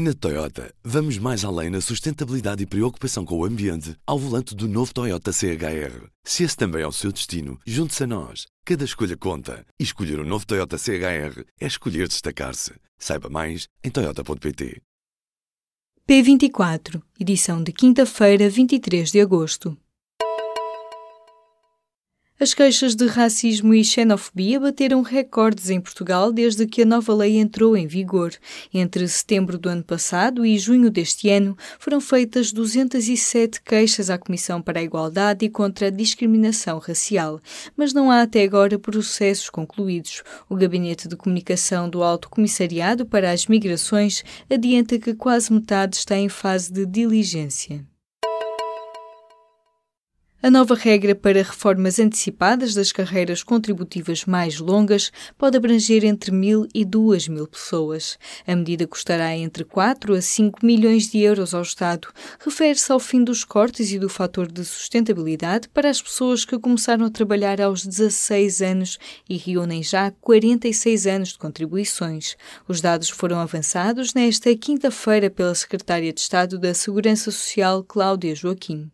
Na Toyota, vamos mais além na sustentabilidade e preocupação com o ambiente ao volante do novo Toyota CHR. Se esse também é o seu destino, junte-se a nós. Cada escolha conta. E escolher o um novo Toyota CHR é escolher destacar-se. Saiba mais em Toyota.pt. P24, edição de quinta-feira, 23 de agosto. As queixas de racismo e xenofobia bateram recordes em Portugal desde que a nova lei entrou em vigor. Entre setembro do ano passado e junho deste ano, foram feitas 207 queixas à Comissão para a Igualdade e contra a Discriminação Racial, mas não há até agora processos concluídos. O Gabinete de Comunicação do Alto Comissariado para as Migrações adianta que quase metade está em fase de diligência. A nova regra para reformas antecipadas das carreiras contributivas mais longas pode abranger entre mil e duas mil pessoas. A medida custará entre 4 a 5 milhões de euros ao Estado. Refere-se ao fim dos cortes e do fator de sustentabilidade para as pessoas que começaram a trabalhar aos 16 anos e reúnem já 46 anos de contribuições. Os dados foram avançados nesta quinta-feira pela Secretária de Estado da Segurança Social, Cláudia Joaquim.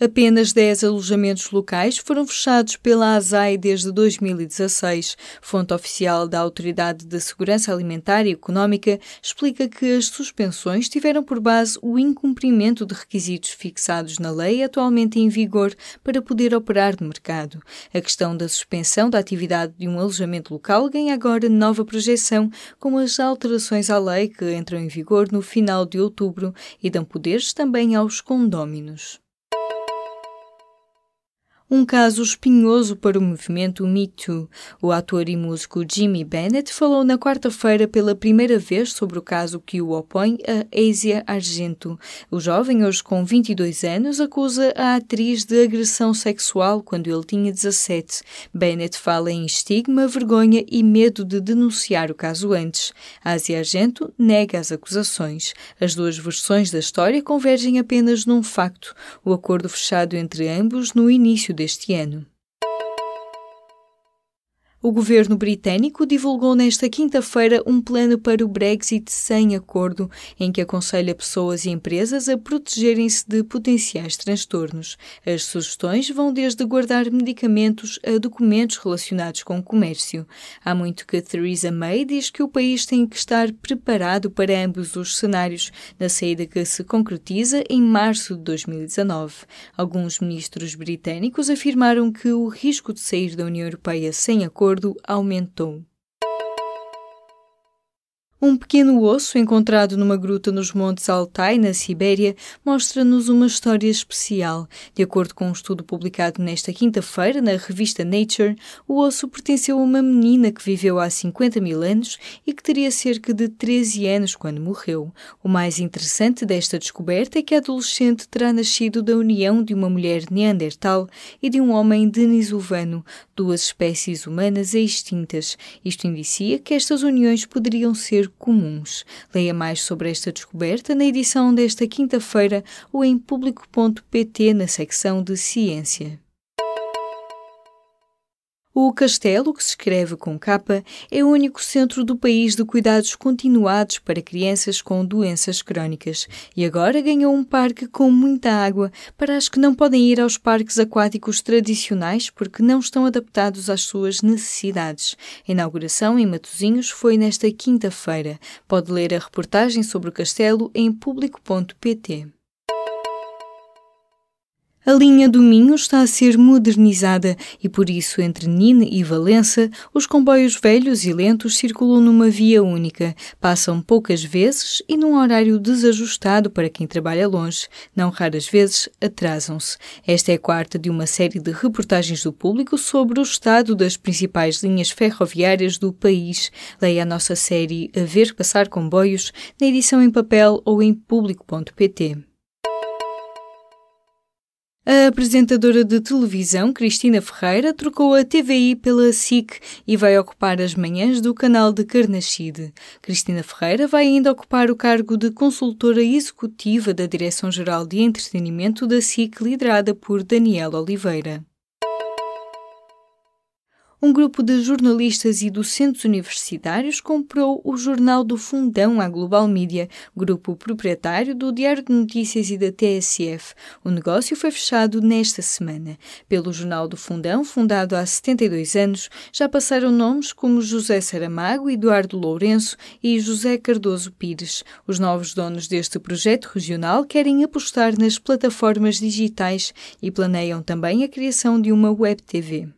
Apenas 10 alojamentos locais foram fechados pela ASAI desde 2016. Fonte oficial da Autoridade de Segurança Alimentar e Económica explica que as suspensões tiveram por base o incumprimento de requisitos fixados na lei atualmente em vigor para poder operar no mercado. A questão da suspensão da atividade de um alojamento local ganha agora nova projeção com as alterações à lei que entram em vigor no final de outubro e dão poderes também aos condóminos. Um caso espinhoso para o movimento Me Too. O ator e músico Jimmy Bennett falou na quarta-feira pela primeira vez sobre o caso que o opõe a Asia Argento. O jovem, hoje com 22 anos, acusa a atriz de agressão sexual quando ele tinha 17. Bennett fala em estigma, vergonha e medo de denunciar o caso antes. Asia Argento nega as acusações. As duas versões da história convergem apenas num facto: o acordo fechado entre ambos no início deste ano. O governo britânico divulgou nesta quinta-feira um plano para o Brexit sem acordo, em que aconselha pessoas e empresas a protegerem-se de potenciais transtornos. As sugestões vão desde guardar medicamentos a documentos relacionados com o comércio. Há muito que Theresa May diz que o país tem que estar preparado para ambos os cenários, na saída que se concretiza em março de 2019. Alguns ministros britânicos afirmaram que o risco de sair da União Europeia sem acordo acordo aumentou. Um pequeno osso encontrado numa gruta nos Montes Altai, na Sibéria, mostra-nos uma história especial. De acordo com um estudo publicado nesta quinta-feira na revista Nature, o osso pertenceu a uma menina que viveu há 50 mil anos e que teria cerca de 13 anos quando morreu. O mais interessante desta descoberta é que a adolescente terá nascido da união de uma mulher neandertal e de um homem denisovano, duas espécies humanas extintas. Isto indicia que estas uniões poderiam ser comuns. Leia mais sobre esta descoberta na edição desta quinta-feira ou em público.pt na secção de Ciência. O Castelo, que se escreve com capa, é o único centro do país de cuidados continuados para crianças com doenças crónicas e agora ganhou um parque com muita água para as que não podem ir aos parques aquáticos tradicionais porque não estão adaptados às suas necessidades. A inauguração em Matosinhos foi nesta quinta-feira. Pode ler a reportagem sobre o castelo em público.pt. A linha do Minho está a ser modernizada e por isso entre Nine e Valença os comboios velhos e lentos circulam numa via única, passam poucas vezes e num horário desajustado para quem trabalha longe, não raras vezes atrasam-se. Esta é a quarta de uma série de reportagens do público sobre o estado das principais linhas ferroviárias do país. Leia a nossa série A Ver Passar Comboios na edição em papel ou em público.pt. A apresentadora de televisão, Cristina Ferreira, trocou a TVI pela SIC e vai ocupar as manhãs do canal de Carnaxide. Cristina Ferreira vai ainda ocupar o cargo de consultora executiva da Direção-Geral de Entretenimento da SIC, liderada por Daniel Oliveira. Um grupo de jornalistas e docentes universitários comprou o Jornal do Fundão à Global Media, grupo proprietário do Diário de Notícias e da TSF. O negócio foi fechado nesta semana. Pelo Jornal do Fundão, fundado há 72 anos, já passaram nomes como José Saramago, Eduardo Lourenço e José Cardoso Pires. Os novos donos deste projeto regional querem apostar nas plataformas digitais e planeiam também a criação de uma web TV.